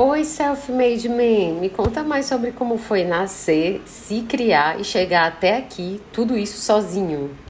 Oi, self-made man, me conta mais sobre como foi nascer, se criar e chegar até aqui, tudo isso sozinho.